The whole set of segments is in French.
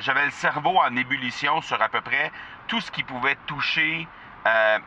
j'avais le cerveau en ébullition sur à peu près tout ce qui pouvait toucher euh,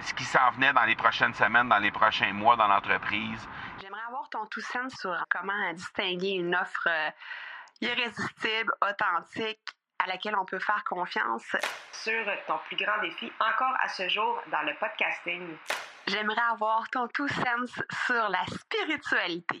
ce qui s'en venait dans les prochaines semaines, dans les prochains mois dans l'entreprise. J'aimerais avoir ton tout sens sur comment distinguer une offre euh, irrésistible, authentique, à laquelle on peut faire confiance. Sur ton plus grand défi encore à ce jour dans le podcasting. J'aimerais avoir ton tout sens sur la spiritualité.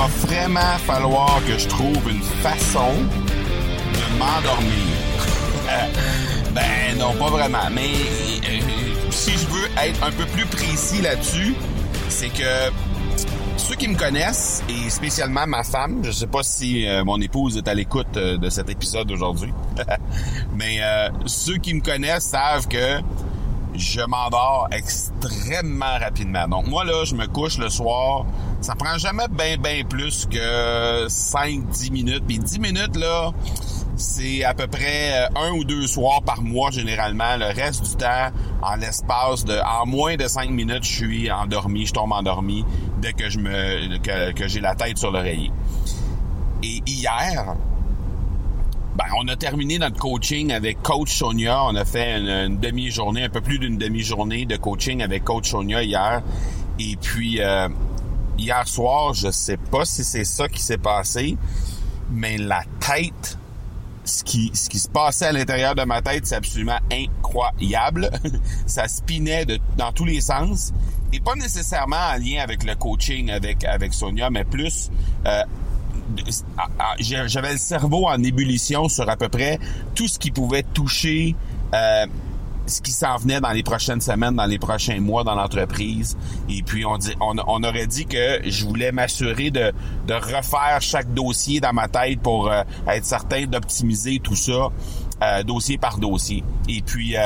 Va vraiment falloir que je trouve une façon de m'endormir. ben non, pas vraiment. Mais euh, si je veux être un peu plus précis là-dessus, c'est que ceux qui me connaissent, et spécialement ma femme, je sais pas si euh, mon épouse est à l'écoute euh, de cet épisode aujourd'hui, mais ceux qui me connaissent savent que je m'endors extrêmement rapidement. Donc moi là, je me couche le soir, ça prend jamais bien bien plus que 5 10 minutes. Puis 10 minutes là, c'est à peu près euh, un ou deux soirs par mois généralement. Le reste du temps, en l'espace de en moins de 5 minutes, je suis endormi, je tombe endormi dès que je me que, que j'ai la tête sur l'oreiller. Et hier, ben, on a terminé notre coaching avec Coach Sonia. On a fait une, demi-journée, un peu plus d'une demi-journée de coaching avec Coach Sonia hier. Et puis euh, hier soir, je sais pas si c'est ça qui s'est passé, mais la tête, ce qui, ce qui se passait à l'intérieur de ma tête, c'est absolument incroyable. ça spinait dans tous les sens. Et pas nécessairement en lien avec le coaching avec, avec Sonia, mais plus euh, j'avais le cerveau en ébullition sur à peu près tout ce qui pouvait toucher euh, ce qui s'en venait dans les prochaines semaines, dans les prochains mois dans l'entreprise. Et puis on dit, on, aurait dit que je voulais m'assurer de, de refaire chaque dossier dans ma tête pour euh, être certain d'optimiser tout ça, euh, dossier par dossier. Et puis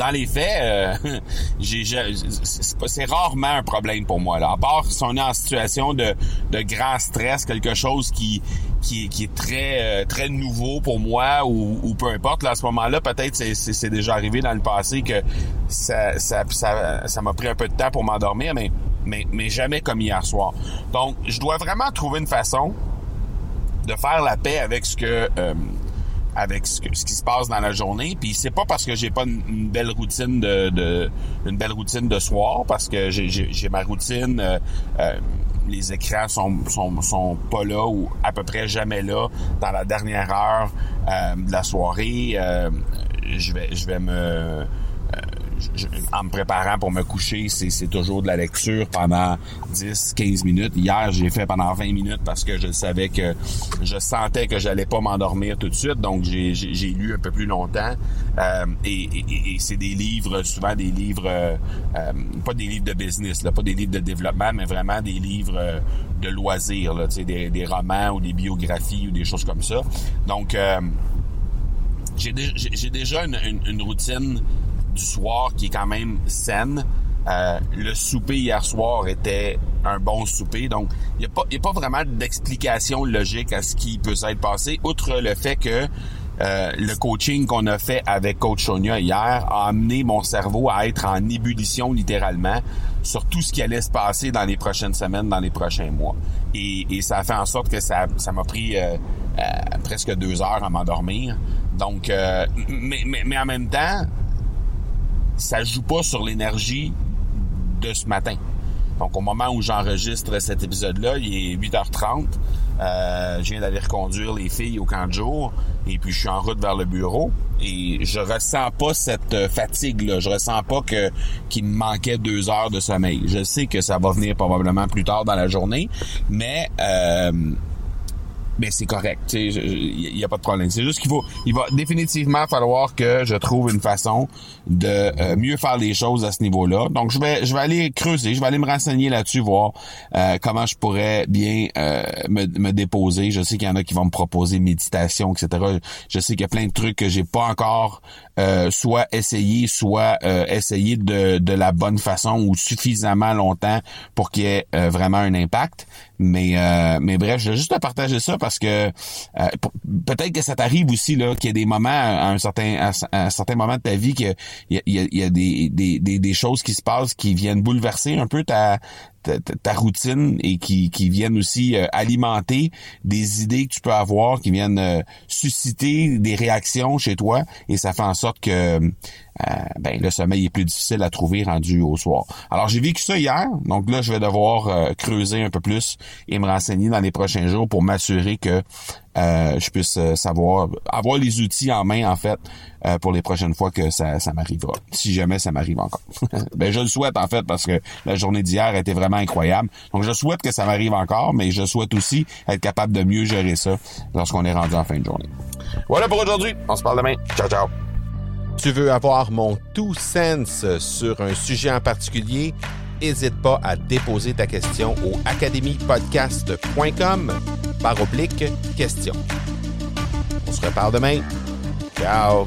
dans les faits, euh, c'est rarement un problème pour moi. Là. À part si on est en situation de, de grand stress, quelque chose qui, qui, qui est très euh, très nouveau pour moi ou, ou peu importe. Là, à ce moment-là, peut-être c'est déjà arrivé dans le passé que ça ça ça ça m'a pris un peu de temps pour m'endormir, mais, mais mais jamais comme hier soir. Donc, je dois vraiment trouver une façon de faire la paix avec ce que euh, avec ce, ce, qui se passe dans la journée. Puis c'est pas parce que j'ai pas une, belle routine de, de, une belle routine de soir, parce que j'ai ma routine. Euh, euh, les écrans sont, sont, sont pas là ou à peu près jamais là dans la dernière heure euh, de la soirée. je vais je vais me en me préparant pour me coucher, c'est toujours de la lecture pendant 10, 15 minutes. Hier, j'ai fait pendant 20 minutes parce que je savais que je sentais que j'allais pas m'endormir tout de suite. Donc, j'ai lu un peu plus longtemps. Euh, et, c'est des livres, souvent des livres, euh, euh, pas des livres de business, là, pas des livres de développement, mais vraiment des livres de loisirs, des, des romans ou des biographies ou des choses comme ça. Donc, j'ai déjà une, routine du soir qui est quand même saine. Euh, le souper hier soir était un bon souper, donc il n'y a, pas, a pas vraiment d'explication logique à ce qui peut s'être passé, outre le fait que euh, le coaching qu'on a fait avec Coach Sonia hier a amené mon cerveau à être en ébullition littéralement sur tout ce qui allait se passer dans les prochaines semaines, dans les prochains mois. Et, ça a fait en sorte que ça ça m'a pris euh, presque deux heures à m'endormir. Donc, mais, mais, mais en même temps, ça joue pas sur l'énergie de ce matin. Donc, au moment où j'enregistre cet épisode-là, il est 8h30. Euh, je viens d'aller reconduire les filles au camp de jour et puis je suis en route vers le bureau et je ressens pas cette fatigue-là. Je ressens pas que qu'il me manquait deux heures de sommeil. Je sais que ça va venir probablement plus tard dans la journée, mais euh, ben c'est correct. Il n'y a pas de problème. C'est juste qu'il faut, il va définitivement falloir que je trouve une façon de euh, mieux faire les choses à ce niveau-là. Donc je vais, je vais aller creuser, je vais aller me renseigner là-dessus, voir euh, comment je pourrais bien euh, me, me, déposer. Je sais qu'il y en a qui vont me proposer méditation, etc. Je sais qu'il y a plein de trucs que j'ai pas encore soit essayé, soit essayé de, de la bonne façon ou suffisamment longtemps pour qu'il y ait vraiment un impact. Mais euh, mais bref, je vais juste te partager ça parce que euh, peut-être que ça t'arrive aussi là qu'il y a des moments à un certain à un certain moment de ta vie qu'il y a, y a, il y a des, des, des, des choses qui se passent qui viennent bouleverser un peu ta ta, routine et qui, qui viennent aussi euh, alimenter des idées que tu peux avoir, qui viennent euh, susciter des réactions chez toi et ça fait en sorte que euh, ben, le sommeil est plus difficile à trouver rendu au soir. Alors j'ai vécu ça hier, donc là je vais devoir creuser un peu plus et me renseigner dans les prochains jours pour m'assurer que je puisse savoir, avoir les outils en main en fait euh, pour les prochaines fois que ça, ça m'arrivera. Si jamais ça m'arrive encore. ben, je le souhaite en fait parce que la journée d'hier était vraiment incroyable. Donc je souhaite que ça m'arrive encore, mais je souhaite aussi être capable de mieux gérer ça lorsqu'on est rendu en fin de journée. Voilà pour aujourd'hui. On se parle demain. Ciao, ciao. Tu veux avoir mon tout sens sur un sujet en particulier? N'hésite pas à déposer ta question au academypodcast.com par oblique question. On se reparle demain. Ciao.